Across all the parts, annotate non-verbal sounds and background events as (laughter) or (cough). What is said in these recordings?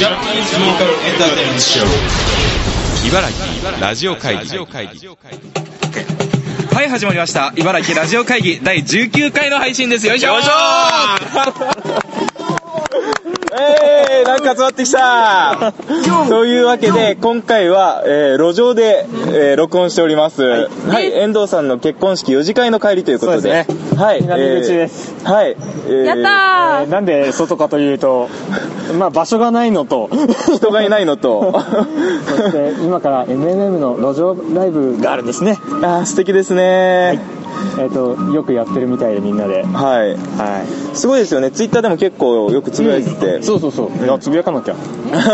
ジャパニーズローカルエンターテインメントショー茨城ラジオ会議はい、始まりました。茨城ラジオ会議第19回の配信です。よいしょえー、なんか集まってきたというわけで、今回は、えー路上で、えー録音しております。はい、遠藤さんの結婚式4次会の帰りということで。そうですはい。南口ですえーはい。えーやったえーなんで外かというと、(laughs) まあ場所がないのと、人がいないのと、(laughs) そして今から MNM の路上ライブがあるんですね。あー素敵ですね。えっ、と、よくやってるみたいでみんなで。はい。はすごいですよね。ツイッターでも結構よくつぶやいてて。い。そうそうそう。いや、つぶやかなきゃ。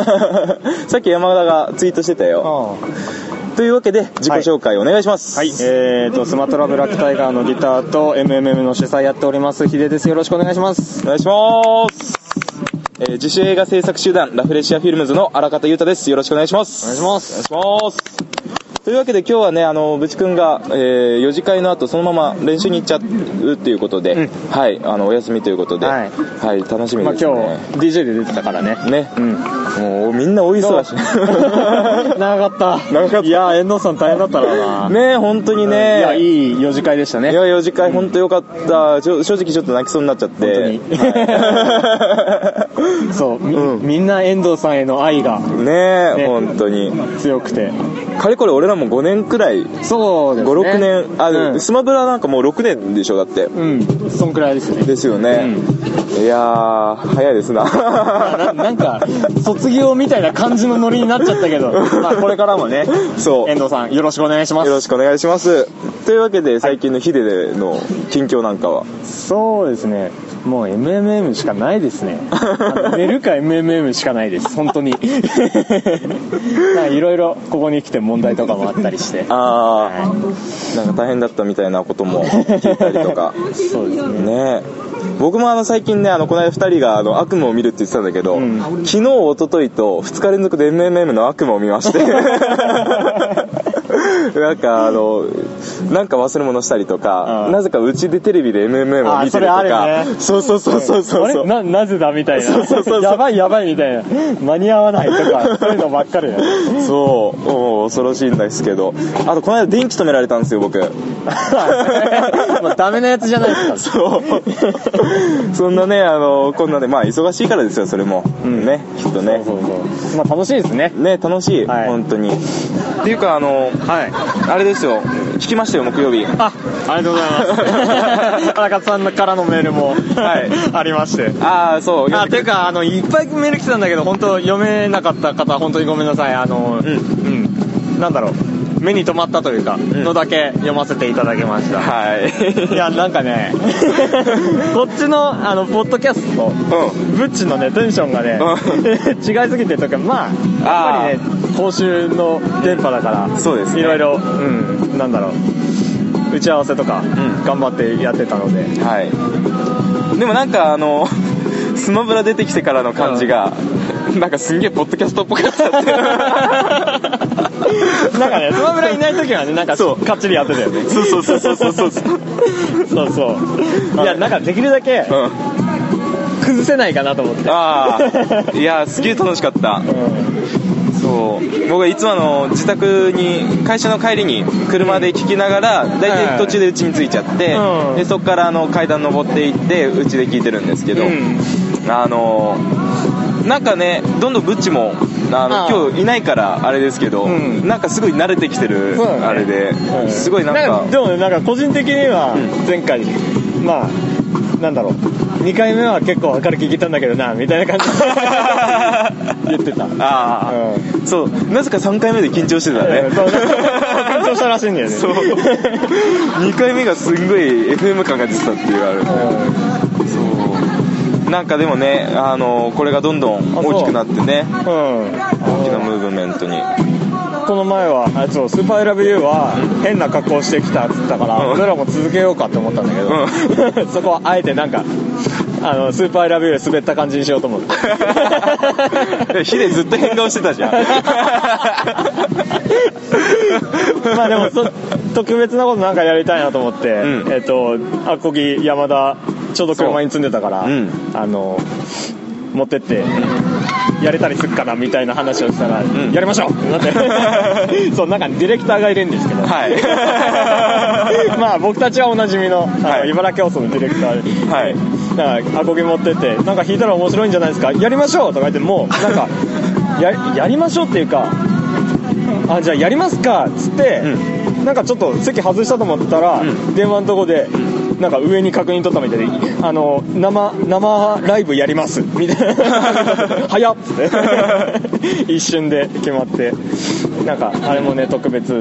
(laughs) さっき山田がツイートしてたよ。あというわけで、自己紹介お願いします。はい。えっ、と、スマトラブラックタイガーのギターと MMM の主催やっております、ヒデです。よろしくお願いします。お願いします。えー自主映画制作集団ラフレシアフィルムズの荒方裕太です。よろしくお願いします。お願いします。お願いします。というわけで今日はね、あの、ぶちくんが、えー、4次会の後そのまま練習に行っちゃうっていうことで、はい、あの、お休みということで、ははいい、楽しみまあですね。今日、DJ で出てたからね。ね、うん。もうみんな大忙し。(laughs) 長かった。長かったいや、遠藤さん大変だったな。ね本当にいね。や、いい4次会でしたね。いや、4次会本当よかった。正直ちょっと泣きそうになっちゃって。本 (laughs) そう、み,、うんみんな遠藤さんへの愛がねね本当に。強くて。かれこれ俺らも5年くらい、そうですね。5、6年、あ、うんスマブラなんかもう6年でしょ、だって。うん、そんくらいですね。ですよね。いやー、早いですな。ななんか、卒業みたいな感じのノリになっちゃったけど、(laughs) まあこれからもね、そう。遠藤さんよろしくお願いします。よろしくお願いします。というわけで、最近のヒデの近況なんかは？そうですね。もう MMM しかないですね。寝るか MMM しかないです。本当に。(laughs) いろいろここに来て問題とかもあったりして。あー、なんか大変だったみたいなことも聞いたりとか。そうですね。ね僕もあの最近ね、あの、この間二人があの悪夢を見るって言ってたんだけど、ん昨日、一昨日と二日連続で MMM の悪夢を見まして。(laughs) (laughs) なんかあの、なんか忘れ物したりとか、うんなぜかうちでテレビで MMM を見てるとか、そうそうそうそうそうあれな、なぜだみたいな。そうそうそうそうやばいやばいみたいな。間に合わないとか、(laughs) そういうのばっかり。そう、もう恐ろしいんですけど、あとこの間電気止められたんですよ、僕。(laughs) まあダメなやつじゃないですか。そう。そんなね、あの、こんなね、まあ忙しいからですよ、それも。んね、きっとね。そうそう。まあ楽しいですね。ね、楽しい、はい本当に。っていうか、あの、はい。あれですよ、聞きましたよ、木曜日。あ、ありがとうございます。(laughs) 荒川さんからのメールも、はいありまして。ああ、そう。あ、ていうか、あの、いっぱいメール来てたんだけど、本当読めなかった方、本当にごめんなさい。あの、うんうん。なんだろう。目に留まったというか、んのだけ読ませていただきました。はい。いや、なんかね、(laughs) こっちの、あの、ポッドキャストと、うブッチのね、テンションがね、(laughs) 違いすぎてとか、まあ、やっぱりね、公衆の電波だから、そうですねいろいろ、うん、なんだろう、打ち合わせとか、ん頑張ってやってたので、ん。はい。でもなんか、あの、(laughs) スマブラ出てきてからの感じが、(laughs) なんかすんげえポッドキャストっぽかったって。(laughs) なんかね、スマブラいない時はね、なんか、そうかっちりやってたよね。そうそうそうそうそうそう。そうそう。いや、なんかできるだけうん。崩せないかなと思って。ああ、いや、すげえ楽しかった。そう。僕はいつもあの、自宅に、会社の帰りに車で聞きながら、だいたい。途中で家に着いちゃって、うん。で、そこからあの、階段登っていって、家で聞いてるんですけど、うん。あの、なんかね、どんどんブッチも、あの、今日いないからあれですけど、うん。なんかすごい慣れてきてるね、あれで、うん。すごいなんか、でもね、なんか個人的にはう、前回、まあ、なんだろう、2回目は結構明るく聞いたんだけどな、みたいな感じで (laughs) 言ってた。ああ、そう、なぜか3回目で緊張してたね。緊張したらしいんだよね。そう。2回目がすんごい FM 感が出てたっていうあれ。そう。なんかでもね、あの、これがどんどん大きくなってね、うん。大きなムーブメントに。この前は、あそう、スーパーエラブユーは変な格好してきたって言ったから、うん俺らも続けようかって思ったんだけど、(laughs) そこはあえてなんか、あの、スーパーエラブユー滑った感じにしようと思って。ヒデずっと変顔してたじゃん。(laughs) まあでもそ、特別なことなんかやりたいなと思って、うんえっ、と、アコギ、山田、ちょうど車に積んでたから、あの、持ってって、やれたりするかなみたいな話をしたら、ん。やりましょう。ってなってそうなんかディレクターがいるんですけど、はい。(laughs) まあ僕たちはおなじみのあの、はい。茨城放送のディレクターで、はい。だからアコギ持ってってなんか弾いたら面白いんじゃないですか？やりましょう！とか言ってもなんか (laughs) ややりましょうっていうかあじゃあやりますか！っつって、なんかちょっと席外したと思ったら、電話のとこで、なんか上に確認取ったみたいで、あの、生、生ライブやります、みたいな。早っつって。一瞬で決まって。なんか、あれもね、特別、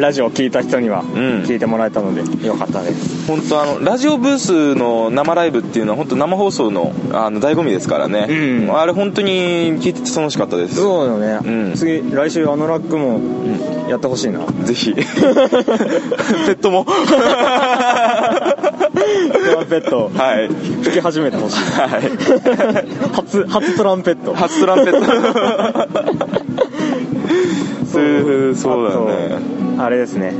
ラジオを聞いた人には、ん聞いてもらえたので、よかったです。本当あのラジオブースの生ライブっていうのは本当生放送のあの醍醐味ですからね、うんあれ本当に聞いてて楽しかったですそうよね。うん次、来週あのラックも、やってほしいな。ぜひ (laughs) ペットもペット、はい。吹き始めてほしい。はい。初、初トランペット。初トランペット。(laughs) そう。そうだね。あれですね。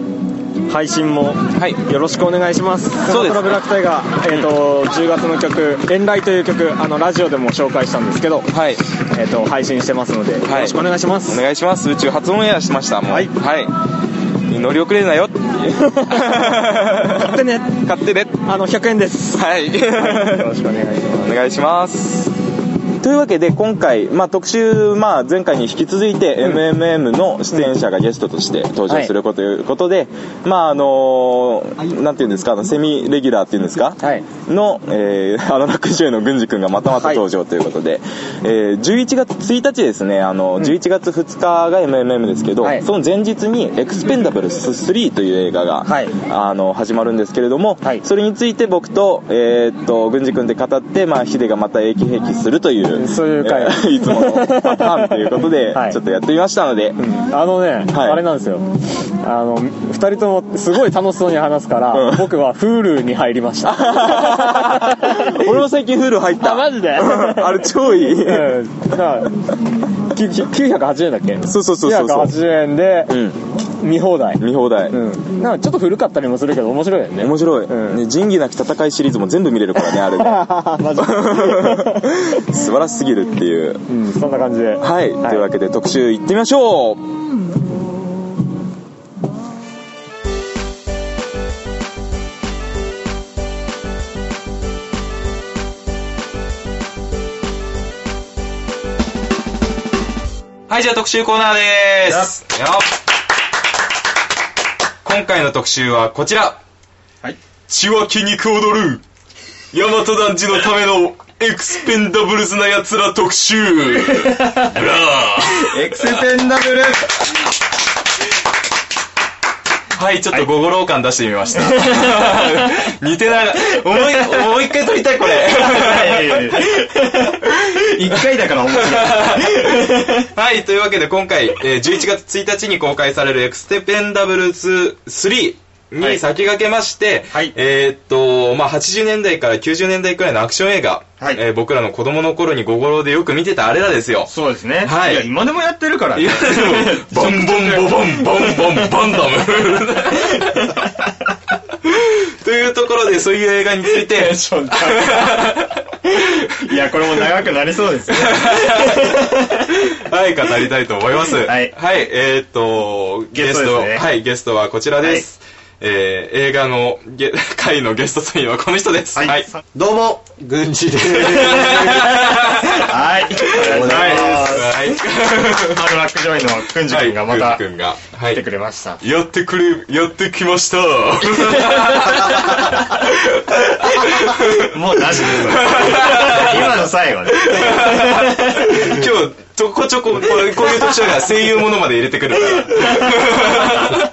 配信もはい。よろしくお願いします。そうです。スマトラブラックタイガー、えー、と10月の曲「遠来」という曲あのラジオでも紹介したんですけど、はい。えー、と配信してますので、よろしくお願いします。お願いします。宇宙初オンエアしましたもう。はい。はい乗り遅れるなよ。(laughs) 買ってね。買ってね。あの100円です。はい、よろしくお願いします。お願いしますというわけで今回、まあ、特集、まあ、前回に引き続いて MMM の出演者がゲストとして登場することということで、まああのなんていうんですかあのセミレギュラーっていうんですか、はい。の、えー、アナラックジュエの郡司君がまたまた登場ということで、えー11月1日ですねあの、11月2日が MMM ですけど、はい。その前日に「エクスペンダブルス3」という映画が、はい。あの始まるんですけれども、はい。それについて僕と,、えーっと郡司君で語って、まあ、ヒデがまた英気兵器するというそういう回。え (laughs) ーいつものパターンということで、(laughs) はい。ちょっとやってみましたので、あのね、はい。あれなんですよ。あの2人ともすごい楽しそうに話すから、うん。僕は Hulu に入りました。(laughs) 俺も最近フール入った。あマジで？あれ超いい、うん。だからき980円だっけ？そうそうそうそうそう。980円でうん見放題。見放題、うん。なんかちょっと古かったりもするけど面白いよね。面白い、うん。ね仁義なき戦いシリーズも全部見れるからねあれ (laughs) マジで。素晴らしすぎるっていう。うんそんな感じで。ははい、というわけで特集いってみましょう。はい、じゃあ特集コーナーです。よ今回の特集はこちら。はい。血湧き肉踊る。大和男児のためのエクスペンダブルズな奴ら特集。ブラー。(laughs) エクスペンダブルはい、ちょっと午後ロー感出してみました。(laughs) 似てない。もう一もう一回撮りたい、これ。(laughs) 一回だから面白い。はい、というわけで今回、えー11月1日に公開されるエクスペンダブルズ3に先駆けまして、はいえーっと、まあ、80年代から90年代くらいのアクション映画、はいえー僕らの子供の頃に午後ローでよく見てたあれらですよ。そうですね。はいや、今でもやってるからね。いや、でも、ボンボンボボン、ボンボン、バンダム。というところで、そういう映画について、いや、これも長くなりそうですね。はい、語りたいと思います。はいえーっと、ゲストねはい、ゲストはこちらです。えー映画のゲ回 (laughs) のゲストというのはこの人です。はいどうも、軍事です。はい。お願いしますはい。ハルラックジョイのくんじ君がまたくんが、はい来てくれました。やってくれ、やってきました。(laughs) もうなしです。今の最後で。今日、ちょこちょこ、こうこういう特徴が声優ものまで入れてくるから。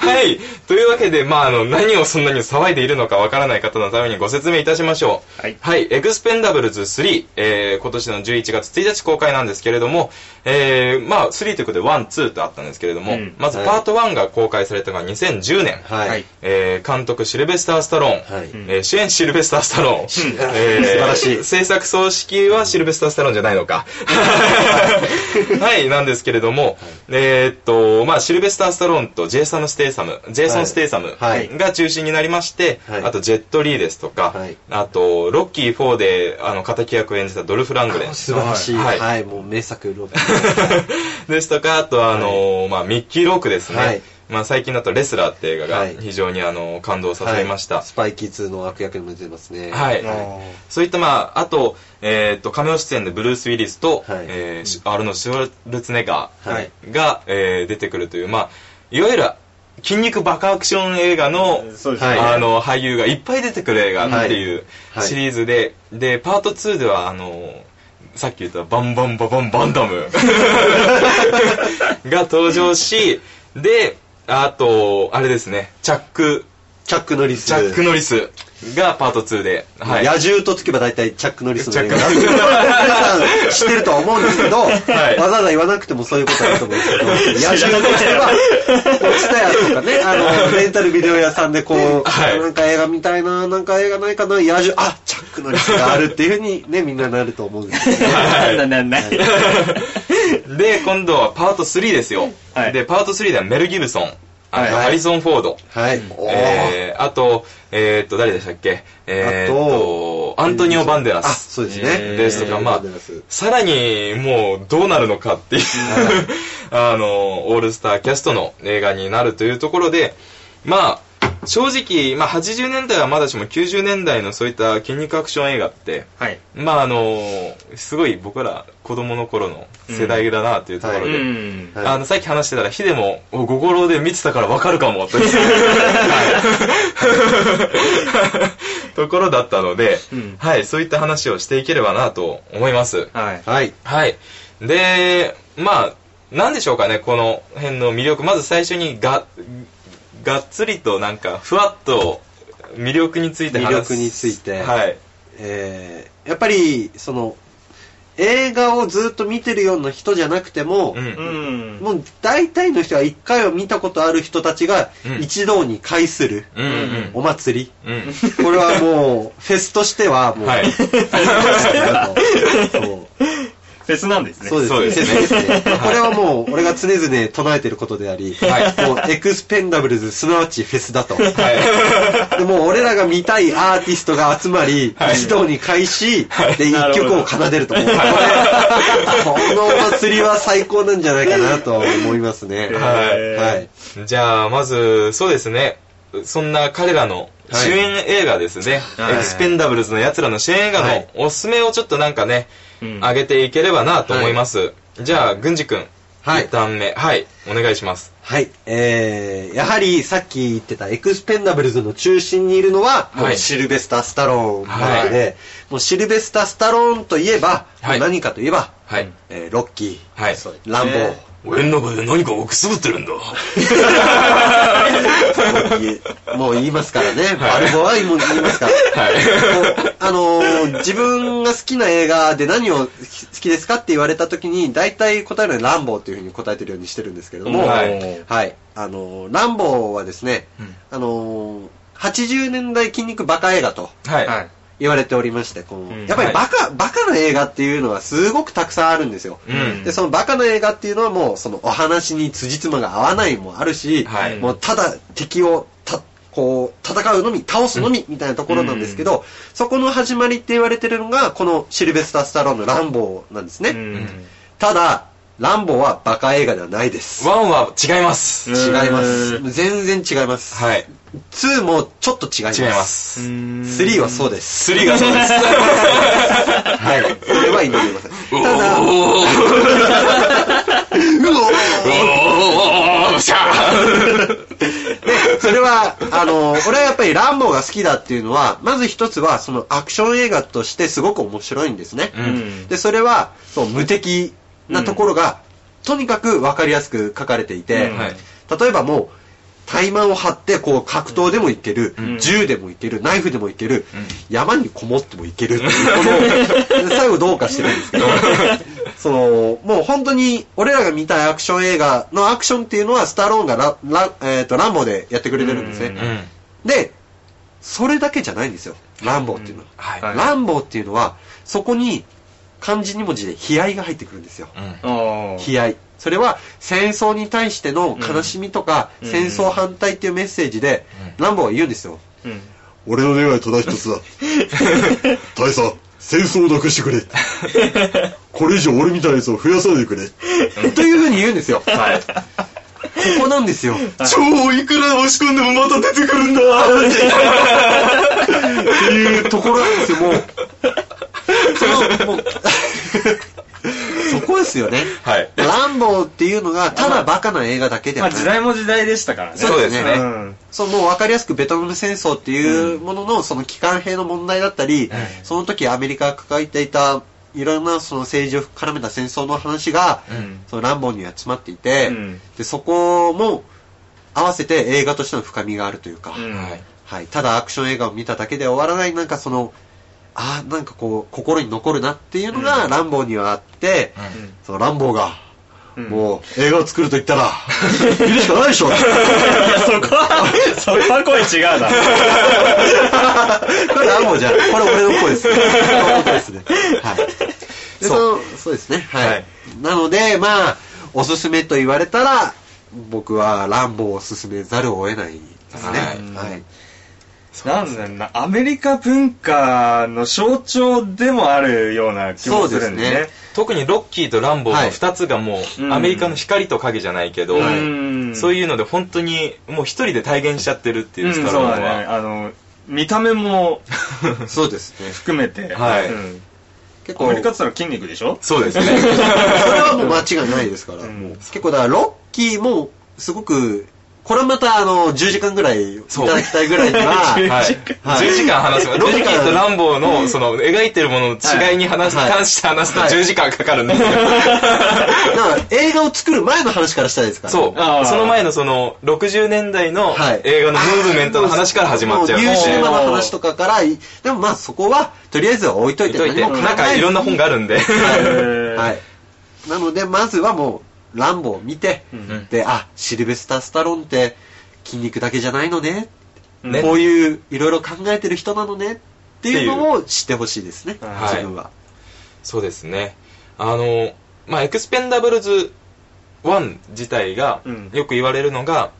はい。というわけで、まあ、あの、何をそんなに騒いでいるのかわからない方のためにご説明いたしましょう。はい。エクスペンダブルズ3、えー、今年の11月1日公開なんですけれども、えー、まあ、3ということで1、2とあったんですけれども、うん。まずパート1が公開されたのが2010年。はい。えー監督シルベスター・スタローン、はい。えー主演シルベスター・スタローン、えー素晴らしい。制作総指揮はシルベスター・スタローンじゃないのか。(laughs) はい。なんですけれども、えーっとまあシルベスター・スタローンとジェイソン・ステイイサム、ジェイソン・ステイサムはいが中心になりまして、はいあとジェット・リーですとか、はいあと、ロッキー4で、あの、敵役を演じたドルフ・ラングレン。素晴らしい。ははいい。もう名作ロッ (laughs) ですとか、あとは、あの、まあ、ミッキー・ロークですね。はいまあ、最近だとレスラーって映画がはい非常にあの、感動させました。はいスパイキッズの悪役にも出てますね。はい。そういった、まあ、あと、えっ、と、カメオ出演でブルース・ウィリスと、はいえアールノ・シュワルツェネッガはいーが、えー出てくるという、まあ、いわゆる筋肉バカアクション映画の、あの、俳優がいっぱい出てくる映画っていうはい。シリーズで、で、パート2では、あの、さっき言ったバンバンババンバンダム (laughs) が登場し、で、あと、あれですね、チャック、チャック・ノリス。チャック・ノリス。がパート2で、はい。野獣とつけば大体チャック・ノリスの映画皆さん知ってるとは思うんですけど、わ (laughs) い。ざわざ言わなくてもそういうことだと思うんですけど、野獣とつけば、こうツタヤとかね、(laughs) あの、レンタルビデオ屋さんでこう、はい。なんか映画見たいな、なんか映画ないかな、野獣、あ、チャック・ノリスがあるっていうふうにね、みんななると思うんですけど、(laughs) はいな、な、な、で、今度はパート3ですよ。はい。で、パート3ではメル・ギブソン、はいハリソン・フォード、はい。えー、あと、えー、っと、誰でしたっけ？えー、っと、アントニオ・バンデラあ、ス。そうですね。ですとか、まあバンデラス、さらにもうどうなるのかっていう、(laughs) あの、オールスターキャストの映画になるというところで、まあ、正直、まあ80年代はまだしも90年代のそういった筋肉アクション映画って、はい。まああの、すごい僕ら子供の頃の世代だなっていうところうで、ん。はいあの、さっき話してたら、ヒデも、おごごろで見てたからわかるかも、(laughs) という (laughs) ところだったので、うんはい、そういった話をしていければなと思います。はい。はい。はい。で、まあ、なんでしょうかね、この辺の魅力。まず最初にが、がっつりとなんか、ふわっと魅力について話す。魅力についてはい。えーやっぱり、その、映画をずっと見てるような人じゃなくても、うん。うん。もう大体の人は一回は見たことある人たちがうん一堂に会するうんうんお祭り。うん。うん。これはもう、フェスとしてはもう、はい (laughs) フェスなんですね。そうですねフェスですねこれはもう、俺が常々唱えてることであり、はいもう、エクスペンダブルズ、すなわちフェスだと。はい。でもう俺らが見たいアーティストが集まり、はい一堂に会し、はいで、一曲を奏でると。もうこれ、このお祭りは最高なんじゃないかなと思いますね。はいはい。じゃあ、まず、そうですね。そんな彼らの主演映画ですね。はいエクスペンダブルズの奴らの主演映画はいのおすすめをちょっとなんかね、うん上げていければなと思います。じゃあ、郡司くん。はい一旦目。はい。お願いします。はい。えー、やはりさっき言ってたエクスペンダブルズの中心にいるのは、もはいうシルベスター・スタローンなはいので、もうシルベスター・スタローンといえば、はい何かといえば、はい。えーロッキー、はい。ランボー、俺の中で何かをくすぶってるんだ。もう言いますからね。はいバルボはもう言いますから。はいあのー自分が好きな映画で何を好きですかって言われた時に、大体答えるのはランボーっていうふうに答えてるようにしてるんですけれども、ははいい。あのーランボーはですね、うんあのー80年代筋肉バカ映画とはい。はい。言われておりまして、こううんやっぱりバカ、バカな映画っていうのはすごくたくさんあるんですよ。うんで、そのバカな映画っていうのはもう、そのお話に辻褄が合わないもあるし、はいもうただ敵をた、こう、戦うのみ、倒すのみ、みたいなところなんですけど、そこの始まりって言われてるのが、このシルベスター・スタローンのランボーなんですね。うん。ただ、ランボーはバカ映画ではないです。ワンは違います。うん違います。全然違います。はい。2もちょっと違います。違いま。す。3はそうです。スリーがそうです。(laughs) はい。それは祈りません。おただ、ー。おー。シャー。で、それは、あの、俺はやっぱりランボー。が好きだっていうのは、まず一つは、そのアクション映画としてすごく面白いんですね。うんで、それは、そう、無敵なところが、とにかくわかりやすく書かれていて、例えばもう、怠慢を張って、こう、格闘でもいける、うん。銃でもいける、ナイフでもいける、うん。山にこもってもいけるっていう、(laughs) この、最後どうかしてるんですけど、(laughs) その、もう本当に、俺らが見たいアクション映画のアクションっていうのは、スタローンがララ,、えー、とランボーでやってくれてるんですね。で、それだけじゃないんですよ。ランボーっていうのは。ランボーっていうのは、そこに漢字2文字で悲哀が入ってくるんですよ。悲哀。それは戦争に対しての悲しみとか、うん戦争反対っていうメッセージで、ランボーは言うんですよ。うん。俺の願いはただ一つだ。(laughs) 大佐、戦争をなくしてくれ。これ以上俺みたいなやつを増やさないでくれ。というふうに言うんですよ。はい。ここなんですよ。超いくら押し込んでもまた出てくるんだっていうところなんですよ、もう。その、もう、そこですよね。はい。ランボーっていうのが、ただバカな映画だけでまあはない。時代も時代でしたからね。そうですねうん。そう、もう分かりやすくベトナム戦争っていうものの、その機関兵の問題だったり、その時アメリカが抱えていた、いろんなその政治を絡めた戦争の話が、うんそのランボーには詰まっていて、うんで、そこも合わせて映画としての深みがあるというか、うんはい。はい、ただアクション映画を見ただけで終わらない、なんかその、あーなんかこう、心に残るなっていうのが、ランボーにはあって、うんそのランボーが、うんもう映画を作ると言ったら、(laughs) 見るしかないでしょ。いや、そこは、(laughs) そこは声違うな。これランボーじゃん。これ俺の声です。俺の声ですね。はい。でそうそうですね。はい。はいなので、まあ、おすすめと言われたら、僕はランボーを勧めざるを得ないですね。はいはい。なんだな、アメリカ文化の象徴でもあるような気もするんでね。そうですね特にロッキーとランボーの二つがもう、うんアメリカの光と影じゃないけど、うんそういうので本当にもう一人で体現しちゃってるっていう、うん、スタそうだね。ローンは。あの、見た目も (laughs) そうですね。含めて、はいうん結構、アメリカって言ったら筋肉でしょ？そうですね。(laughs) それはもう間違いないですから。結構だから、ロッキーも、すごく、これはまた、あの、10時間ぐらいいただきたいぐらいには、(laughs) はい。はい10時間話す。ロ10時間ッキーとランボーの、その、描いてるものの違いに話す、はい関して話すとはい10時間かかるんですよ。(laughs) だから映画を作る前の話からしたいですから。そう。その前のその、60年代のはい映画のムーブメントの話から始まっちゃうもので。うニューシネマの話とかから、いでもまあそこは、とりあえずは置いといて、置いといて、なんかいろんな本があるんで。ーはい。なので、まずはもう、ランボーを見て、んで、あ、シルベスター・スタロンって、筋肉だけじゃないのね。ねこういう、いろいろ考えてる人なのね。っていうのを知ってほしいですね、はい自分は。そうですね。あの、まあ、エクスペンダブルズ1自体がうんよく言われるのが、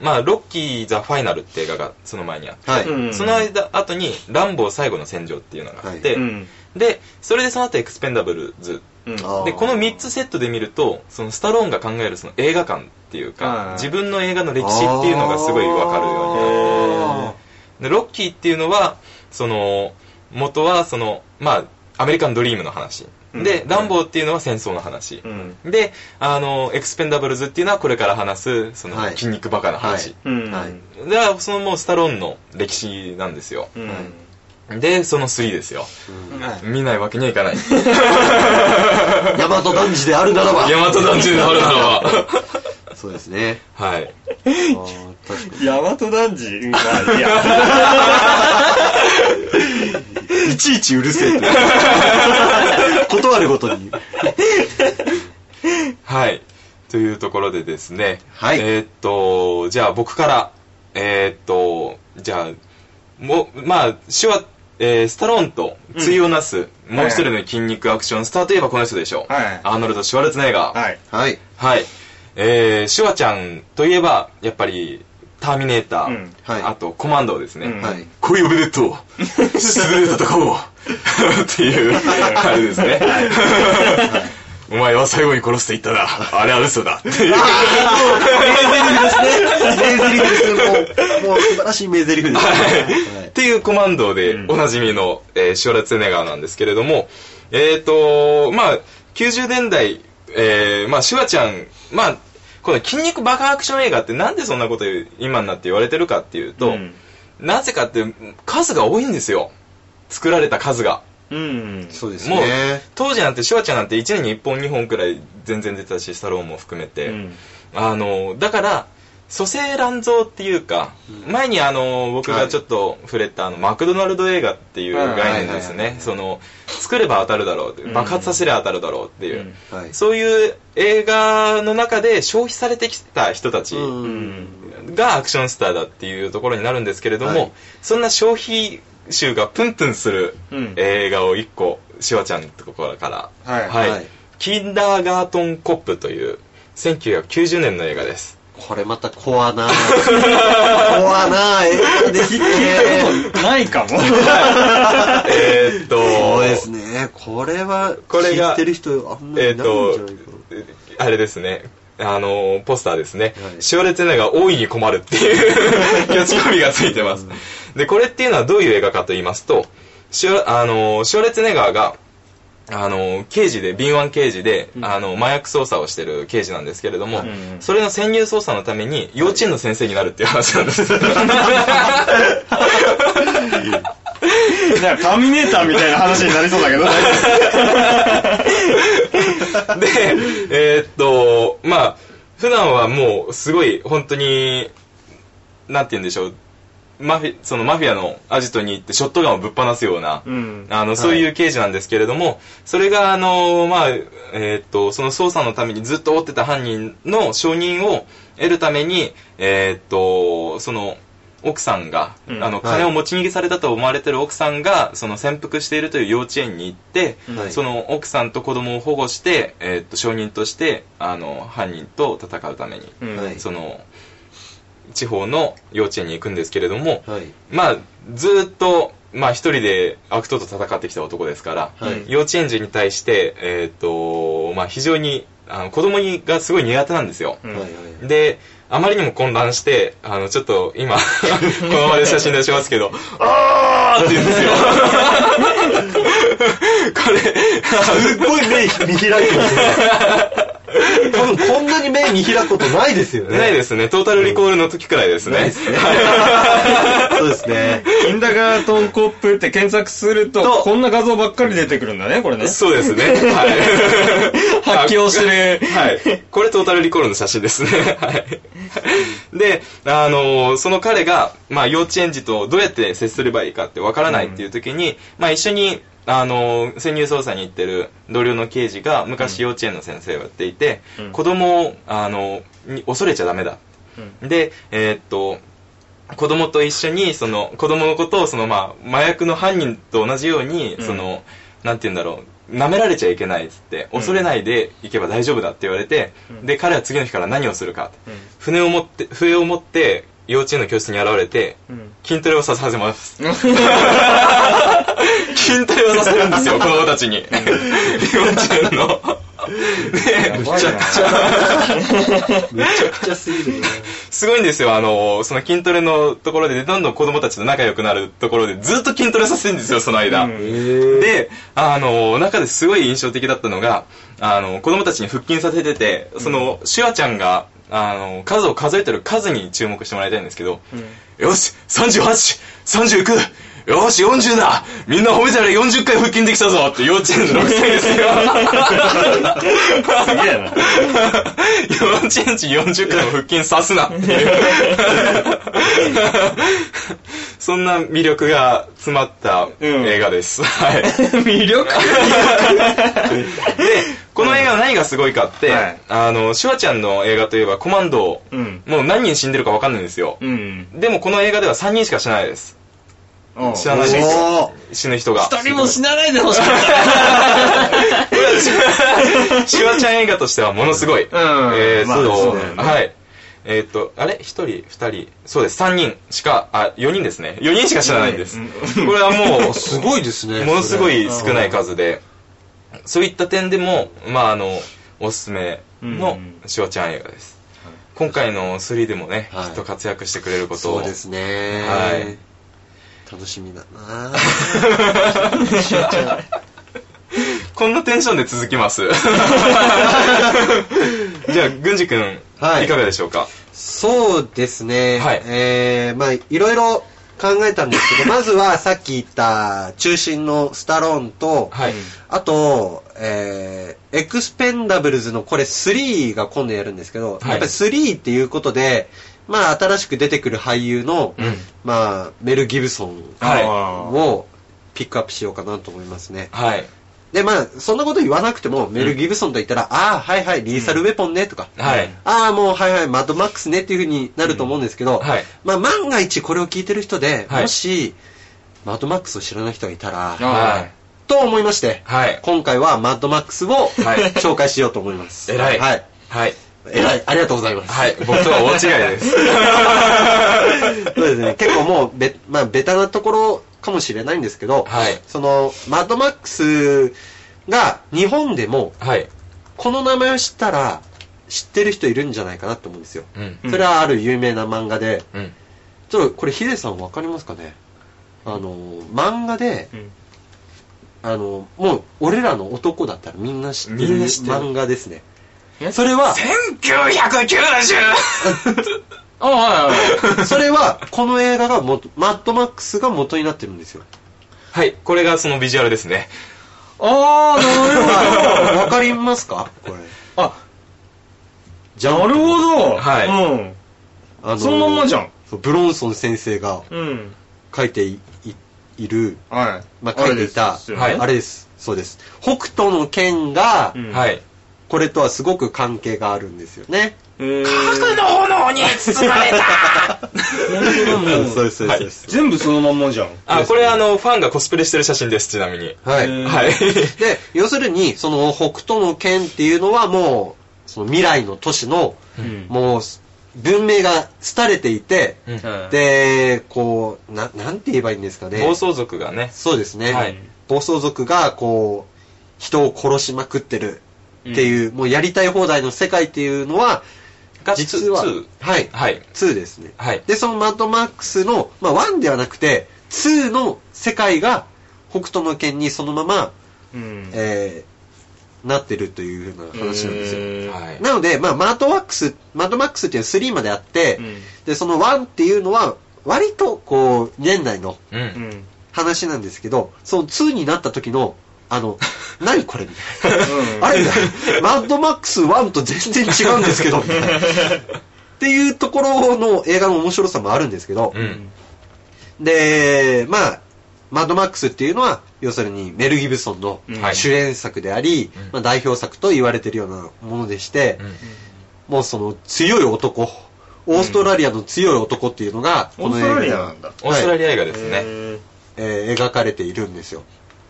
まあ、ロッキー・ザ・ファイナルって映画がその前にあって、はい。うんその間、後に、ランボー最後の戦場っていうのがあって、うん。で、それでその後エクスペンダブルズ。で、この3つセットで見ると、そのスタローンが考えるその映画館っていうあかー、自分の映画の歴史っていうのがすごいわかるようになってあで、ロッキーっていうのは、その、元は、その、まあ、アメリカンドリームの話。うんで、ランボーっていうのは戦争の話う。ん。で、あの、エクスペンダブルズっていうのはこれから話す、その、はい筋肉バカな話。うん。はいで、そのもうスタローンの歴史なんですよ。うん。で、その3ですよ。ー見ないわけにはいかない。(laughs) ヤマト男児であるならば。(laughs) ヤマト団地であるならば。(laughs) そうですね。はい。あー確かに。ヤマト男児まあ、いや。いちいちうるせえって。断るごとに。はい。というところでですね。はいえーっと、じゃあ僕から、えーっと、じゃあ、もう、まあ、手話、えースタローンと対をなす、もう一人の筋肉アクションスターといえばこの人でしょう。はいアーノルド・シュワルツェネッガー。はい。はい。はい。えー、シュワちゃんといえば、やっぱり、ターミネーター、うんはいあと、コマンドですね。うんはい。来いよベネットすぐで戦おう (laughs) (laughs) っていう、(laughs) あれですね。お前は最後に殺すと言ったな。あれは嘘だ。っていう。名台詞ですね。もう、もう素晴らしい名台詞ですね。はいっていうコマンドでおなじみの、えーシュワルツェネッガーなんですけれども、えっ、と、まあ、90年代、えーまあ、シュワちゃん、まあ、この筋肉バカアクション映画ってなんでそんなこと今になって言われてるかっていうと、うんなぜかって数が多いんですよ。作られた数が。うん。そうですもうね。、当時なんてシュワちゃんなんて1年に1本2本くらい全然出てたし、スタローンも含めて。うんあの、だから、蘇生乱造っていうか、前にあの、僕がちょっと触れたあの、マクドナルド映画っていう概念ですね。その、作れば当たるだろう爆発させれば当たるだろうっていう、はい。そういう映画の中で消費されてきた人たちうんがアクションスターだっていうところになるんですけれども、はいそんな消費集がプンプンするうん映画を一個、シュワちゃんのところから、はいはいはいキンダーガートンコップという1990年の映画です。これまたコアな (laughs) コアな映画ですね。ないかも。(laughs) えーっと、そうですね。これは、これが知ってる人、あんまりいないんじゃえーっとないかな。、あれですね。あの、ポスターですね。はいシオレツェネが大いに困るっていうキャッチコピーがついてます。で、これっていうのはどういう映画かと言いますと、シオあの、シオレツェネガーが、あの、刑事で、敏腕刑事で、あの、麻薬捜査をしてる刑事なんですけれども、んそれの潜入捜査のために、幼稚園の先生になるっていう話なんです。なんかターミネーターみたいな話になりそうだけど。(laughs) (laughs) で、えーっと、まあ、普段はもう、すごい、本当に、なんて言うんでしょう、マフィ、そのマフィアのアジトに行ってショットガンをぶっ放すような、うん。あの、そういう刑事なんですけれども、それが、あの、まあ、えーっと、その捜査のためにずっと追ってた犯人の承認を得るために、えーっと、その、奥さんが、うん。あの、はい。金を持ち逃げされたと思われてる奥さんが、その潜伏しているという幼稚園に行って、はい。その奥さんと子供を保護して、えーっと、証人として、あの、犯人と戦うために、うん。はい。その、地方の幼稚園に行くんですけれども、はい。まあ、ずーっと、まあ一人で悪党と戦ってきた男ですから、はい。幼稚園児に対して、えーっと、まあ非常に、あの子供にがすごい苦手なんですよ。うんはいはい。で、あまりにも混乱して、あの、ちょっと今、(laughs) この場で写真出しますけど、あーって言うんですよ。(laughs) これ、すっごい目見開いてますね。多分こんなに目見開くことないですよね。ないですね。トータルリコールの時くらいですね。そうですね。インダガートンコップって検索すると、とこんな画像ばっかり出てくるんだね、これね。そうですね。はい。(laughs) 発狂してる。はい。これトータルリコールの写真ですね。はい。で、あのその彼が、まあ、幼稚園児とどうやって接すればいいかってわからないっていう時に、まあ、一緒に、あの潜入捜査に行ってる同僚の刑事が昔幼稚園の先生をやっていて、うん。子供を、あのに恐れちゃダメだ。で、えーっと、子供と一緒に、その、子供のことを、その、まあ、麻薬の犯人と同じように、うん。その、なんて言うんだろう、舐められちゃいけないっつって、うん。恐れないで行けば大丈夫だって言われて、うん。で、彼は次の日から何をするか。うん。船を持って、笛を持って、幼稚園の教室に現れて、うん。筋トレをさせます。(laughs) 筋トレをさせるんですよ、(laughs) 子供たちに。幼稚園の。で、むちゃくちゃ、(laughs) むちゃくちゃすぎるな。すごいんですよ、あの、その筋トレのところで、どんどん子供たちと仲良くなるところで、ずっと筋トレさせるんですよ、その間。うんで、あの、中ですごい印象的だったのが、あの、子供たちに腹筋させてて、その、シュワちゃんが、あの、数を数えてる数に注目してもらいたいんですけど、よし !38! 39! よし !40 だみんな褒めたら40回腹筋できたぞって幼稚園の6歳ですよ。すげえな。(laughs) 幼稚園児40回も腹筋さすなっていう。そんな魅力が詰まった映画です。(laughs) はい。魅力？で、この映画の何がすごいかって、はいあの、シュワちゃんの映画といえばコマンド、うん。もう何人死んでるか分かんないんですよ。うん。でもこの映画では3人しか死なないです。うん知らないですおー。死ぬ人が。一人も死なないでほしかっこれはシュワちゃん映画としてはものすごい。んえーそうねはい。えーっと、あれ？一人、二人、そうです、三人しか、あ、四人ですね。四人しか知らないんです。うんこれはもう、すごいですね。ものすごいそ少ない数で、そういった点でも、まあ、あの、おすすめのうんシュワちゃん映画です。今回の3でもね、はいきっと活躍してくれるれ。ことを。そうですね。はい。楽しみだな (laughs) こんなテンションで続きます。(laughs) じゃあ、郡司君、はいいかがでしょうか？そうですね。はいえー、まあ、いろいろ考えたんですけど、(laughs) まずはさっき言った中心のスタローンと、はい。あと、えー、エクスペンダブルズのこれ3が今度やるんですけど、はいやっぱり3っていうことで、まあ新しく出てくる俳優の、うん。まあメル・ギブソンはいをピックアップしようかなと思いますね。はい。で、まあそんなこと言わなくても、メル・ギブソンと言ったら、ああ、はいはい、リーサル・ウェポンねとか、はい。ああ、もうはいはい、マッドマックスねっていう風になると思うんですけど、はい。まあ万が一これを聞いてる人で、はいもし、マッドマックスを知らない人がいたら、はい。と思いまして、はい。今回はマッドマックスを、はい紹介しようと思います。(laughs) 偉いはい。はい。偉い、ありがとうございます。はい、僕とは大違いです。(laughs) そうですね、結構もうべ、まあ、ベタなところかもしれないんですけど、はいその、マッドマックスが日本でも、はい。この名前を知ったら、知ってる人いるんじゃないかなと思うんですよ。うん。それはある有名な漫画で、うん。ちょっとこれヒデさんわかりますかね？あの、漫画で、うんあの、もう俺らの男だったらみんな知ってるみんな知ってる漫画ですね。え？それは、1990! (laughs) あはいはい (laughs) それは、この映画がもと、マッドマックスが元になってるんですよ。はい、これがそのビジュアルですね。あー、なるほど。わかりますか？これ。あ、ジャンプなるほど。はいうん。あのそのまんまじゃん。ブロンソン先生がうん。書いていいいる、はい。まあ、書いていた、あれです。そうです。北斗の剣がう、んはい。これとはすごく関係があるんですよね。核の炎に包まれたそうです、そ (laughs) う。(laughs) 全部そのまんまじゃん。あ、これあの、ファンがコスプレしてる写真です、ちなみに。はい。はい。(laughs) で、要するに、その北斗の剣っていうのはもう、その未来の都市の、うんもう、文明が廃れていて、うんはいで、こう、な、なんて言えばいいんですかね。暴走族がね。そうですね。はい暴走族が、こう、人を殺しまくってるっていう、もうやりたい放題の世界っていうのは、が実は、2はい、はい。2ですね。はい。で、そのマッドマックスの、まあ1ではなくて、2の世界が北斗の剣にそのまま、うん。えー、なってるというふうな話なんですよ。はい。なので、まあ、マッドマックス、マッドマックスっていうのは3まであって、うんで、その1っていうのは、割と、こう、現代のう。うんん。話なんですけど、その2になった時の、あの、(laughs) 何これ？みたいな。うんあれみたいな。マッドマックス1と全然違うんですけど、みたいな。っていうところの映画の面白さもあるんですけどう、ん。で、まあ、マッドマックスっていうのは、要するにメル・ギブソンの主演作であり、うんまあ、代表作と言われてるようなものでして、うんもうその強い男、オーストラリアの強い男っていうのが、オーストラリアこの映なんだ。オーストラリア映画ですね。えー描かれているんですよ。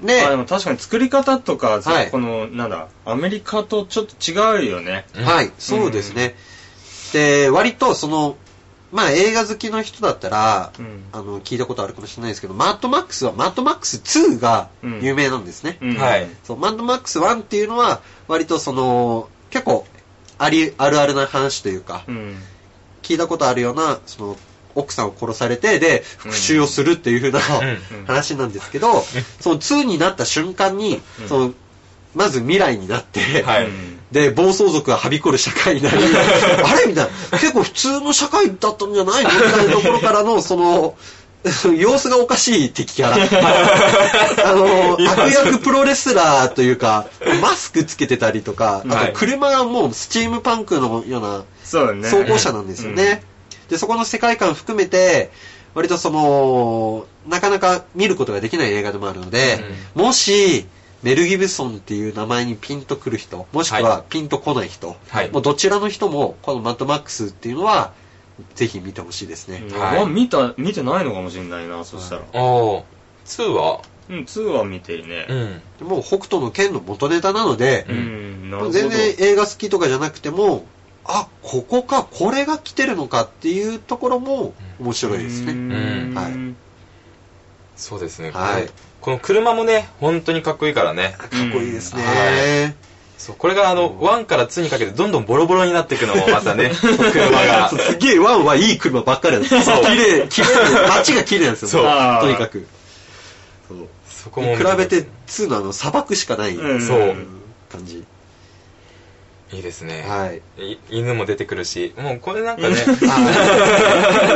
ーで、あ、でも確かに作り方とか、はいこの、なんだ、アメリカとちょっと違うよね。うんはい、そうですね。で、割とその、まあ映画好きの人だったら、うんあの、聞いたことあるかもしれないですけど、マッドマックスは、マッドマックス2が有名なんですね。うんはい。そう、マッドマックス1っていうのは、割とその、結構、あり、あるあるな話というか、うん。聞いたことあるような、その、奥さんを殺されて、で、復讐をするっていう風な、うん。話なんですけど、その2になった瞬間に、うん。その、まず未来になって、はい。うんで、暴走族がはびこる社会になり、(laughs) あれ？みたいな、結構普通の社会だったんじゃないの？みたいなところからの、その、(laughs) 様子がおかしい敵キャラ。あの、悪役プロレスラーというか、マスクつけてたりとか、あはい。と車がもうスチームパンクのようなそうだね。走行車なんですよね。で、そこの世界観含めて、割とその、なかなか見ることができない映画でもあるので、もし、メル・ギブソンっていう名前にピンとくる人、もしくははピンとこない人、はいもうどちらの人も、このマッドマックスっていうのは、ぜひ見てほしいですね。うん。はいワン見た、見てないのかもしれないな、そしたら。おー。2は？うん、2は見てるね。うん。でもう北斗の剣の元ネタなのでう、ん。全然映画好きとかじゃなくても、あ、ここか、これが来てるのかっていうところも面白いですね。うんはいそうですね。はいこの車もね、本当にかっこいいからね。かっこいいですね。はそう、これがあの、1から2にかけてどんどんボロボロになっていくのもまたね、(laughs) 車が。すげえワンはいい車ばっかりなんですよ。そう綺麗、綺麗で、(laughs) 街が綺麗なんですよ。そうとにかく。そうそこも比べて2のあの砂漠しかない、うんそう感じ。いいですね。はい。い犬も出てくるし、もうこれなんかね、あ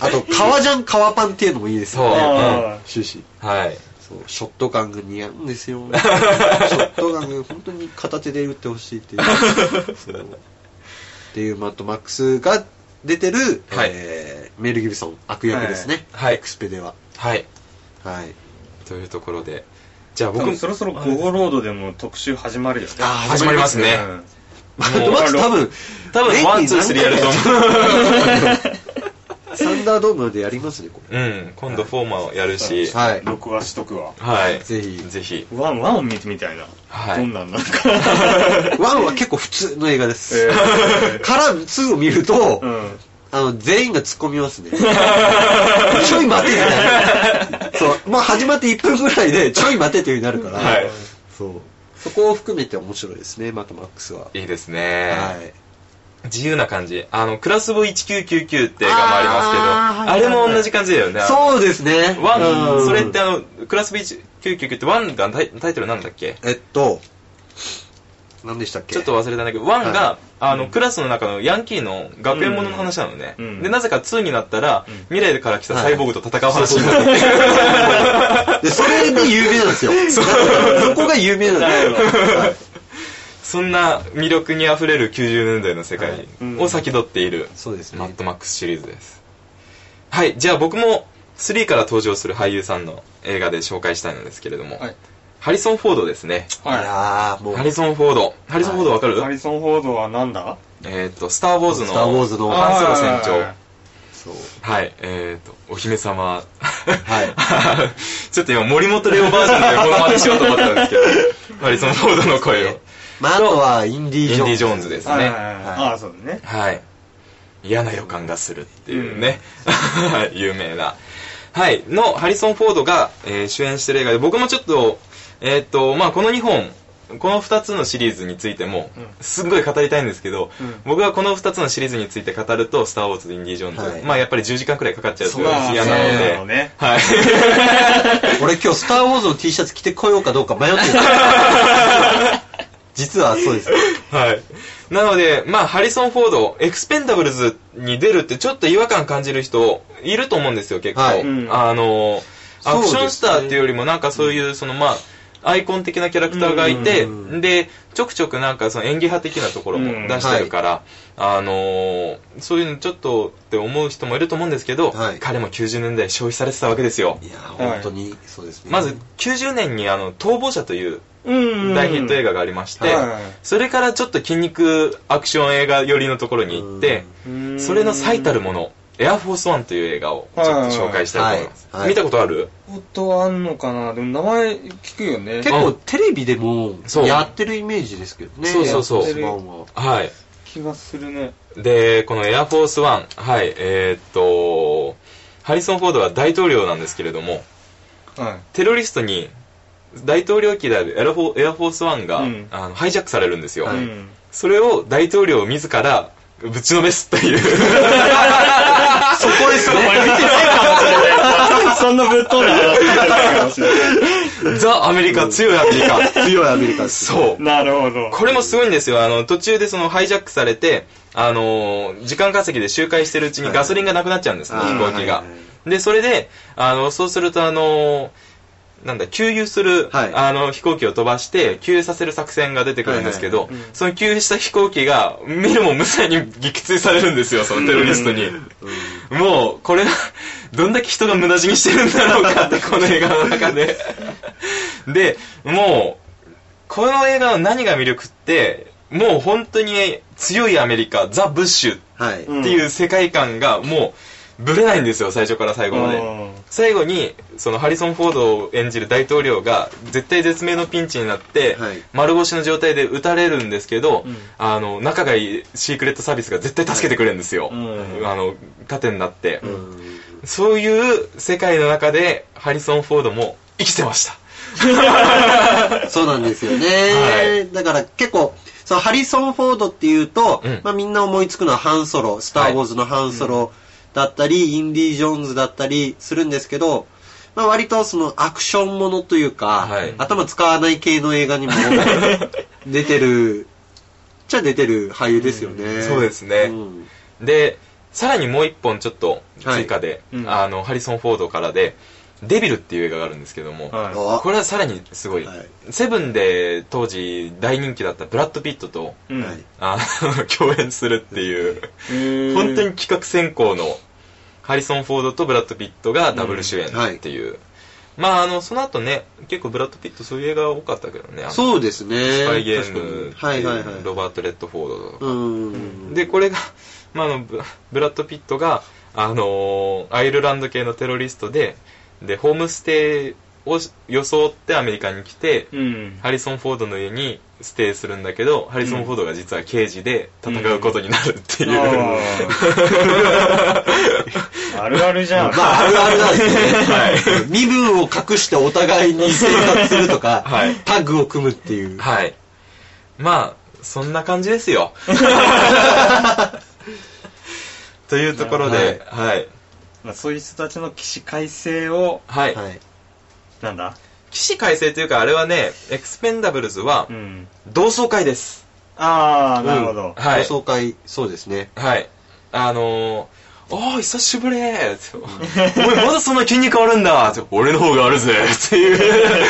ああと、革ジャン、革パンっていうのもいいですよね。そうあ終始。はい。そう、ショットガンが似合うんですよ。(laughs) ショットガンが本当に片手で撃ってほしいっていう。そう。っていうマットマックスが出てる、はいえーメル・ギブソン、悪役ですね。はいエクスペでは。はい。はい。というところで。じゃあ僕そろそろゴゴロードでも特集始まるよね。あー始まりますね。マッドマックス多分、多分、 one、two、three やると思う。(laughs) サンダードームでやりますね、こうん、今度 four もやるし、れ。はい。録画しとくわ。はい。ぜひ。ぜひ。 one、one を見てみたいな。はいどんなんなんか。(laughs) one は結構普通の映画です。えから2を見ると、うん。あの、全員が突っ込みますね。(laughs) ちょい待てみたいな。そう、まあ始まって1分ぐらいで、ちょい待てっていう風になるから、はいそう。そこを含めて面白いですね、マッドマックスは。いいですね。はい。自由な感じ。あの、クラス・オブ・1999って映画もありますけど、ああれも同じ感じだよね。そうですね。 one、うんそれってあの、クラス・オブ・1999って one がタイタイトルなんだっけ？えっと、何でしたっけ？ちょっと忘れたんだけど、 one が、はあの、クラスの中のヤンキーの学園ものの話なのね。うんで、なぜか2になったら、うん。未来から来たはい。サイボーグと戦う話になって。て、(laughs) で、それで有名なんですよ。そこが有名なんですよ。はい。そんな魅力に溢れる90年代の世界うん。を先取っている、そうですね。マッドマックスシリーズです。はい、じゃあ僕も3から登場する俳優さんの映画で紹介したいのですけれども、はいハリソン・フォードですね。いやーもう、ハリソン・フォード。ハリソン・フォードわかる、ハリソン・フォードはなんだ？えっ、と、スター・ウォーズの、スターウォーズのハンソロ船長。はいはいはいそう。はい、えーと、お姫様。はい (laughs) ちょっと今、森本レオバージョンでこのまでしようと思ったんですけど、(laughs) ハリソン・フォードの声を。まあ、あとは、インディ・ジョーンズ。インディ・ジョーンズですね。はいはいはいああ、そうだね。はい。嫌な予感がするっていうね、(laughs) 有名な。はい、のハリソン・フォードが、えー主演してる映画で、僕もちょっと、えーっと、まあこの2本、この2つのシリーズについてもうん、すんごい語りたいんですけど、うん僕はこの2つのシリーズについて語ると、スター・ウォーズとインディ・ジョーンズ、はいまあやっぱり10時間くらいかかっちゃうと嫌なので、はい。(laughs) 俺今日、スター・ウォーズの T シャツ着てこようかどうか迷ってる。(laughs) 実はそうです。はい。なので、まあ、ハリソン・フォード、エクスペンダブルズに出るってちょっと違和感感じる人いると思うんですよ、結構。はいうんあの、アクションスターっていうよりもなんかそういう、そのまあ、アイコン的なキャラクターがいて、うんで、ちょくちょくなんかその演技派的なところも出してるから、あのーそういうのちょっとって思う人もいると思うんですけど、はい。彼も90年代消費されてたわけですよ。いやー、本当にそうですね。まず、90年にあの、逃亡者といううん。大ヒット映画がありまして、はい。それからちょっと筋肉アクション映画寄りのところに行って、うん。それの最たるもの、エアフォースワンという映画をちょっと紹介したいと思います。はいはい見たことある？音あんのかなでも名前聞くよね。結構テレビでもやってるイメージですけどね。そうそうそうははい。気がするね。で、このエアフォースワン、はい、えーっと、ハリソン・フォードは大統領なんですけれども、はい。テロリストに大統領機であるエアフォエアフォースワンが、うんあのハイジャックされるんですよ。はいうん。それを大統領自らぶちのめすという。(laughs) そこですね。そんなぶっ飛んだ。ザ・アメリカ、強いアメリカ。強いアメリカです。そう。なるほど。これもすごいんですよ。あの、途中でそのハイジャックされて、あのー時間稼ぎで周回してるうちにガソリンがなくなっちゃうんですね、はい飛行機が。で、それで、あの、そうするとあのーなんだ、給油する、はいあの、飛行機を飛ばして、給油させる作戦が出てくるんですけど、はいはいその給油した飛行機が、見るも無残に撃墜されるんですよ、そのテロリストに。もう、これが、どんだけ人が無駄死にしてるんだろうかって、この映画の中で。で、もう、この映画の何が魅力って、もう本当に強いアメリカ、ザ・ブッシュっていう世界観がもう、ぶれないんですよ、最初から最後まで。うん最後に、そのハリソン・フォードを演じる大統領が、絶対絶命のピンチになって、はい丸腰の状態で撃たれるんですけど、うんあの、仲がいいシークレットサービスが絶対助けてくれるんですよ。うんあの、盾になって。うんそういう世界の中で、ハリソン・フォードも生きてました。(laughs) そうなんですよね。はいだから結構、そのハリソン・フォードっていうと、うんまあみんな思いつくのはハンソロ、スター・ウォーズのハンソロだったり、インディ・ジョーンズだったりするんですけど、まあ割とそのアクションものというか、はい。頭使わない系の映画にも (laughs) 出てる、じゃ出てる俳優ですよね。そうですね。うん。で、さらにもう一本ちょっと追加で、はいうん。あの、ハリソン・フォードからで、デビルっていう映画があるんですけども、はあ。これはさらにすごい、はい。セブンで当時大人気だったブラッド・ピットと、あの共演するっていう、本当に企画先行のハリソン・フォードとブラッド・ピットがダブル主演っていう。まあ、あの、その後ね、結構ブラッド・ピットそういう映画多かったけどね。そうですね。スパイゲームはいはいはい。いうロバート・レッドフォードとかうん。で、これが、(laughs) まあ、あのブブラッド・ピットが、あのーアイルランド系のテロリストで、で、ホームステイを装ってアメリカに来て、うん。ハリソン・フォードの家にステイするんだけど、ハリソン・フォードが実は刑事で戦うことになるっていう。あ (laughs) るあるじゃん。まあ、あるあるなんですよね。はい身分を隠してお互いに生活するとか、はいタッグを組むっていう。はい。まあ、そんな感じですよ。(laughs) というところで、はい。まあ、そういう人たちの起死回生を、はい。はい。なんだ？起死回生というか、あれはね、エクスペンダブルズはうん。同窓会です。ああ、なるほど。はい。同窓会、そうですね。はい。あのー、おー、久しぶりー (laughs) お前まだそんな筋肉あるんだ俺の方があるぜっていう。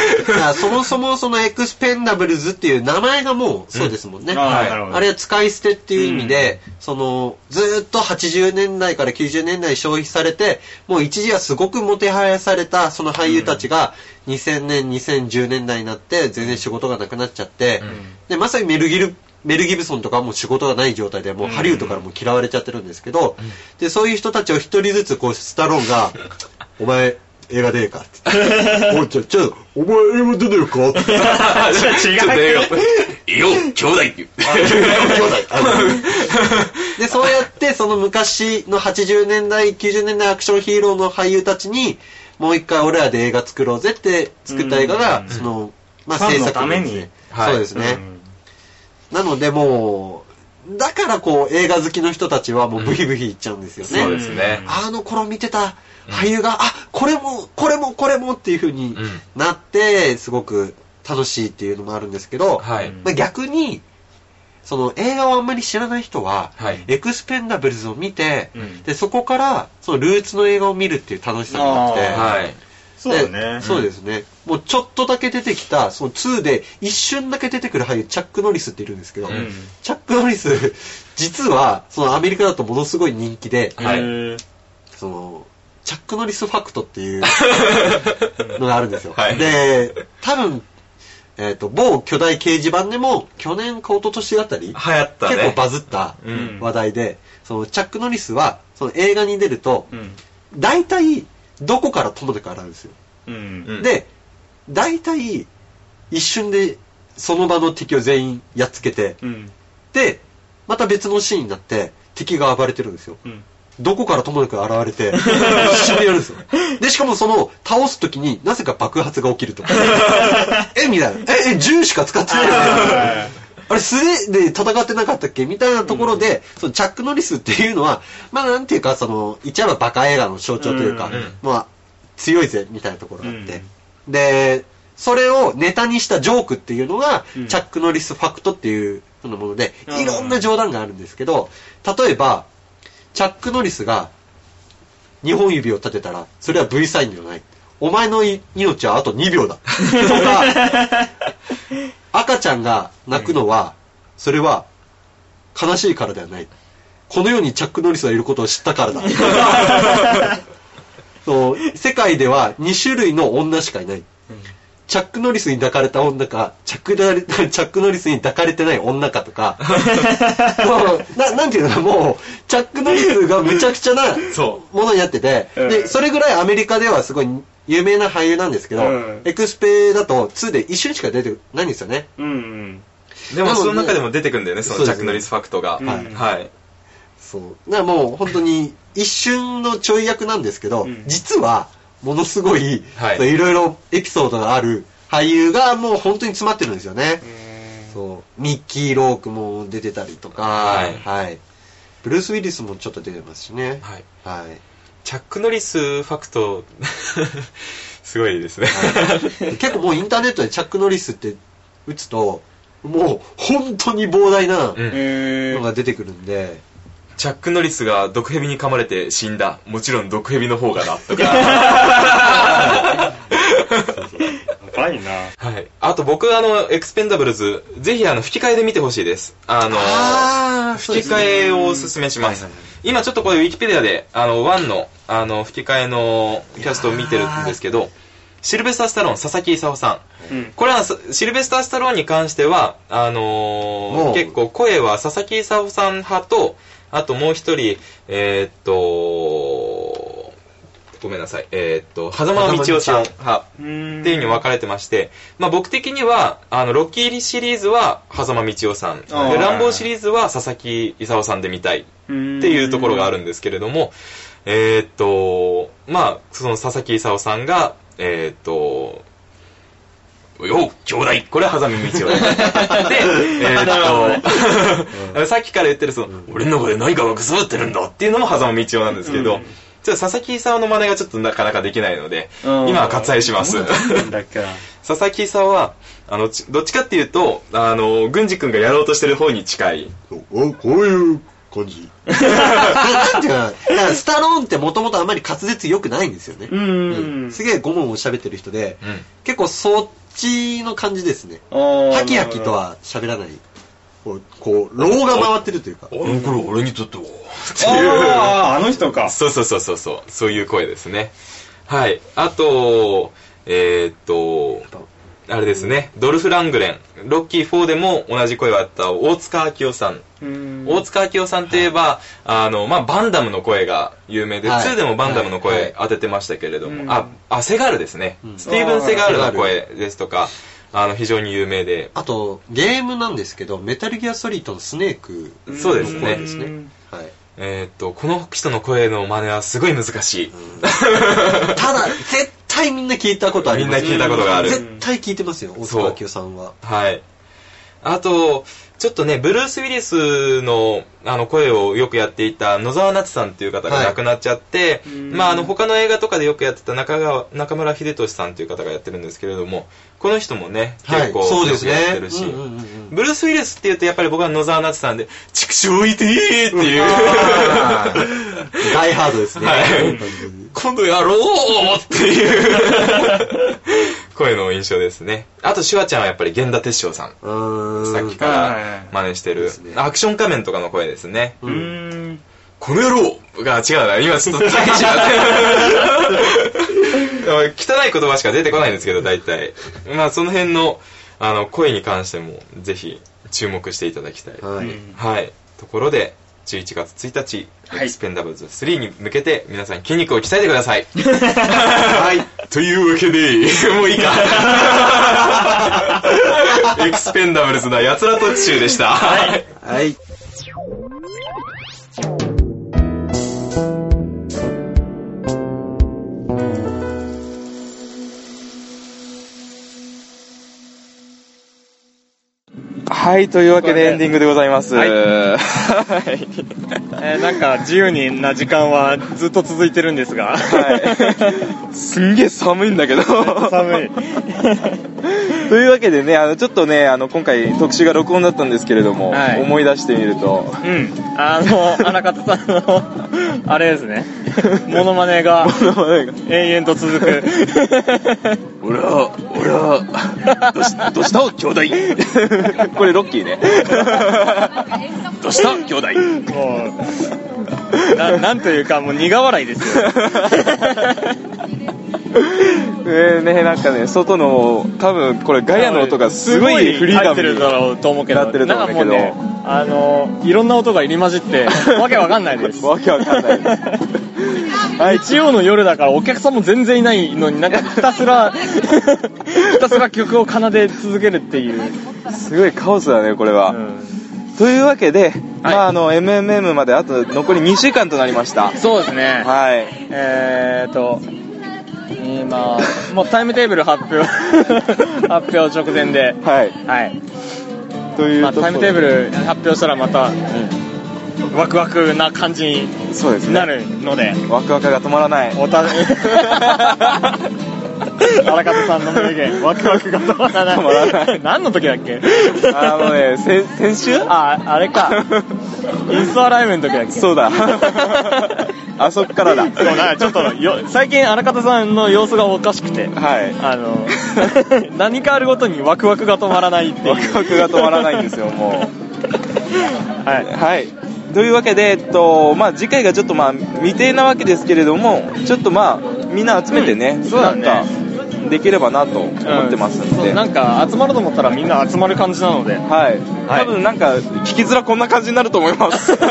(laughs) そもそもそのエクスペンダブルズっていう名前がもうそうですもんね。ああ、はい。あれは使い捨てっていう意味で、その、ずーっと80年代から90年代に消費されて、もう一時はすごくもてはやされたその俳優たちが、2000年、2010年代になって全然仕事がなくなっちゃって、で、まさにメルギル、メル・ギブソンとかはもう仕事がない状態で、もうハリウッドからもう嫌われちゃってるんですけど、で、そういう人たちを一人ずつこう、スタローンが、(laughs) お前、映画出ねえかって言って。(laughs) おい、ちょ、ちょ、お前映画出ねえかって。違うちょっと映画よ、兄弟って言う。で、そうやって、その昔の80年代、90年代アクションヒーローの俳優たちに、もう一回俺らで映画作ろうぜって作った映画が、うんその、まあ制作ためにはいそうですね。うんなのでもう、だからこう、映画好きの人たちはもうブヒブヒ言っちゃうんですよね。そうですね。あの頃見てた俳優が、あ、これも、これも、これもっていう風にうんなって、すごく楽しいっていうのもあるんですけど、はい。まあ、逆に、その映画をあんまり知らない人は、はいエクスペンダブルズを見て、うんで、そこから、そのルーツの映画を見るっていう楽しさがあって、はい。そうね。そうですね。もうちょっとだけ出てきた、その2で一瞬だけ出てくる俳優、チャック・ノリスっているんですけど、うんチャック・ノリス、(laughs) 実は、そのアメリカだとものすごい人気で、はいその、チャック・ノリスファクトっていう (laughs) のがあるんですよ。はいで、多分、えっ、と、某巨大掲示板でも、去年か一昨年あたり、流行ったね。結構バズったうん話題で、そのチャック・ノリスは、その映画に出ると、うん。大体、どこからともかく洗うんですよ。うん。うんで、大体、一瞬で、その場の敵を全員やっつけて、うん。で、また別のシーンになって、敵が暴れてるんですよ。うん。どこからともなく現れて、(laughs) 一瞬でやるんですよ。で、しかもその、倒すときになぜか爆発が起きるとか。(laughs) えみたいな。え、え、銃しか使ってないよね。あれ、素手で戦ってなかったっけ？みたいなところで、そのチャック・ノリスっていうのは、まあなんていうか、その、言っちゃえばバカ映画の象徴というか、うんまあ、強いぜ、みたいなところがあって。で、それをネタにしたジョークっていうのが、うんチャック・ノリスファクトっていうそのもので、うんいろんな冗談があるんですけど、例えば、チャック・ノリスが2本指を立てたら、それは V サインではない。お前のい命はあと2秒だ。とか、赤ちゃんが泣くのは、それは悲しいからではない。この世にチャック・ノリスがいることを知ったからだ。(laughs) そう世界では2種類の女しかいない。チャック・ノリスに抱かれた女か、チャック (laughs) チャック・ノリスに抱かれてない女かとか、(laughs) もうななんていうの？かもう、チャック・ノリスがむちゃくちゃなそものになってて、うんで、それぐらいアメリカではすごい有名な俳優なんですけど、うんエクスペだと2で一瞬しか出てないんですよね。うんうん。でもその中でも出てくるんだよね、そのチャック・ノリスファクトが。うんはいはい。そう。だからもう本当に一瞬のちょい役なんですけど、うん実はものすごい、はいろいろエピソードがある俳優がもう本当に詰まってるんですよね。そう。ミッキー・ロークも出てたりとか、はいはい。ブルース・ウィリスもちょっと出てますしね。はい。はい。チャック・ノリスファクト、(laughs) すごいですね。はい結構もうインターネットでチャック・ノリスって打つと、もう本当に膨大なのが出てくるんで、チャック・ノリスが毒蛇に噛まれて死んだ。もちろん毒蛇の方がな。とか。(laughs) 高いな。はい。あと僕、あの、エクスペンダブルズ、ぜひあの、吹き替えで見てほしいです。あの、あー吹き替えをおすすめします。はいはいはい今ちょっとこれウィキペディアで、あの、ワンの、あの、吹き替えのキャストを見てるんですけど、シルベスター・スタローン、佐々木勲さん。うん。これはさシルベスター・スタローンに関しては、あのー結構声は佐々木勲さん派と、あともう一人、えーっと、ごめんなさい。えーっと、狭間道夫さん。派っていう風に分かれてまして、まあ僕的には、あの、ロッキーシリーズは狭間道夫さん。で、あー。ランボーシリーズは佐々木勲さんで見たい。っていうところがあるんですけれども、えーっと、まあ、その佐々木勲さんが、えーっと、よ兄弟これは狭間道夫で。(laughs) で、えーっと、(laughs) さっきから言ってるその、俺の中で何かがくすぶってるんだっていうのも狭間道夫なんですけど、ちょっと佐々木勲の真似がちょっとなかなかできないので、うん今は割愛します。だから。(laughs) 佐々木勲は、あの、ちどっちかっていうと、あの、軍司君がやろうとしてる方に近い。おこういう感じ。なんていうか、スタローンってもともとあまり滑舌良くないんですよね。うん。すげえゴモゴモ喋ってる人で、うん。結構そっちの感じですね。ハハキハキと。は喋らない。こう、こう、が回ってるというか。あの頃俺にとっては。ああ、あの人か。そうそうそうそうそう、そういう声ですね。はい。あと、えー、っと、あれですね、ドルフ・ラングレン、ロッキー4でも同じ声があった大塚明夫さん。大塚明夫さんといえば、あの、まあ、バンダムの声が有名で、はい。2でもバンダムのはい。声当ててましたけれども、うんあ、あ、セガールですね。うん。スティーブン・セガールの声ですとか、あの、非常に有名で、あと、ゲームなんですけど、メタルギアソリッドのスネークそうですね。の声ですね。はい。えー、っと、この人の声の真似はすごい難しい。ただ、絶対みんな聞いたことありますみんな聞いたことがある絶対聞いてますよ、大塚明夫さんは。はい。あと、ちょっとね、ブルース・ウィリスのあの声をよくやっていた野沢夏さんっていう方が亡くなっちゃって、まあ、あの他の映画とかでよくやってた中川中村秀俊さんという方がやってるんですけれども、この人もね、はい。結構そうでやってるし、ブルース・ウィリスって言うとやっぱり僕は野沢夏さんで、畜生いてーっていう、あー。ダイハードですね。はい。今度やろうっていう声の印象ですね。あと、シュワちゃんはやっぱり源田鉄章さん。さっきから真似してる。アクション仮面とかの声ですね。う。うんん。この野郎が違うな。今ちょっと大変しまった。(laughs) 汚い言葉しか出てこないんですけど、大体。まあ、その辺の、あの、声に関しても、ぜひ、注目していただきたい。はい。はい。ところで、11月1日、はいエクスペンダブルズ3に向けて、皆さん筋肉を鍛えてください。(laughs) はい。というわけで、(laughs) もういいか。(laughs) エクスペンダブルズな奴ら特集でした。はい。はい。はい、というわけでエンディングでございます。はいはい。えーなんか自由にな時間はずっと続いてるんですが、はい。(laughs) すんげえ寒いんだけど。寒い。(laughs) というわけでね、あの、ちょっとね、あの、今回特集が録音だったんですけれども、はい思い出してみると、うん。あの、荒方さんの、あれですね。モノマネが (laughs) 永遠と続く。俺は、俺は、どしどうした？兄弟これロッキーね。どした？兄弟もう、ななんというかもう苦笑いですよ。えね、なんかね、外の、多分これガヤの音がすごいフリーダムに入ってるだろうと思うけど、なってると思うけどなんかもうね、あの、いろんな音が入り混じって、わけわかんないです。わけわかんないです。(laughs) はい、の夜だからお客さんも全然いないのになんかひたすら、(laughs) ひたすら曲を奏で続けるっていう。すごいカオスだね、これは。うんというわけで、まああの、MMM まであと残り2週間となりました。そうですね。はい。えーと、今、もうタイムテーブル発表、(laughs) 発表直前で、はい。はい。というまあ、タイムテーブル発表したらまた、ワクワクな感じに。なるので、ワクワクが止まらない。おた、(laughs) 荒方さんの名言、ワクワクが止まらない。止まらない何の時だっけ？あのね、先先週？あ、あれか。インストアライブの時だっけ？そうだ。(laughs) あそっからだ。そうなんかちょっとよ、最近荒方さんの様子がおかしくて、はい。あの、(laughs) 何かあるごとにワクワクが止まらないっていう。ワクワクが止まらないんですよ、もう。はい。はい。というわけで、えっと、まあ次回がちょっとまあ未定なわけですけれども、ちょっとまあみんな集めてね、そうだね。なんか、できればなと思ってますんで、そうなんか集まると思ったらみんな集まる感じなので。はい、はい。多分なんか聞きづらこんな感じになると思います。(laughs) とい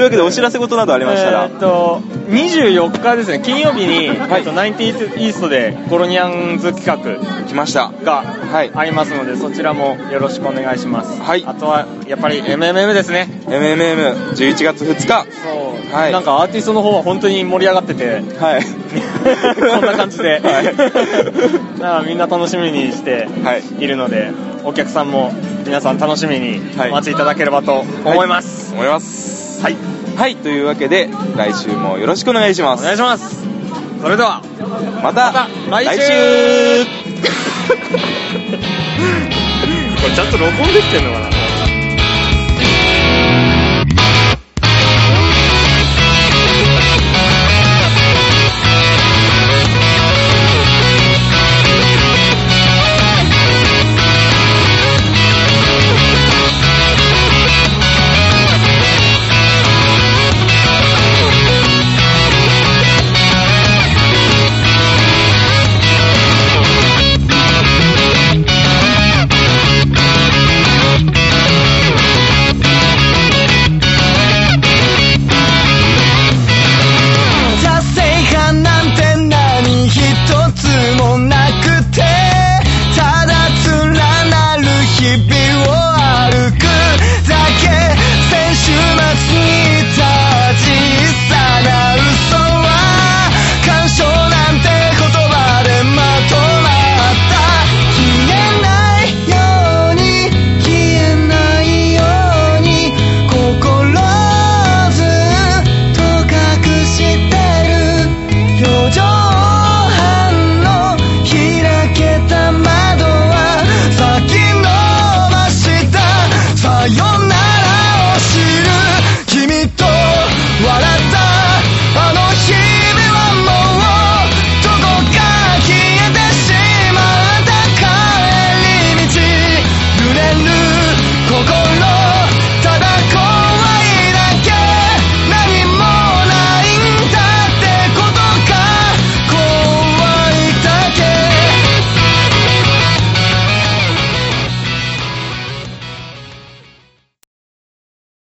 うわけでお知らせ事などありましたら、えーっと24日ですね。金曜日に、はい。えっとナインティーイーストでコロニャンズ企画来ました。がはい。ありますのでそちらもよろしくお願いします。はい。あとはやっぱり MMM ですね。MMM11 月2日。そう、はい。なんかアーティストの方は本当に盛り上がってて。はい (laughs) こんな感じで、はい。だからみんな楽しみにしてはい。いるので、お客さんも皆さん楽しみにはい。お待ちいただければと思います。思います。はい、はい。というわけで来週もよろしくお願いします。お願いします。それでは、またまた来週。来週。(laughs) これちゃんと録音できてんのかな？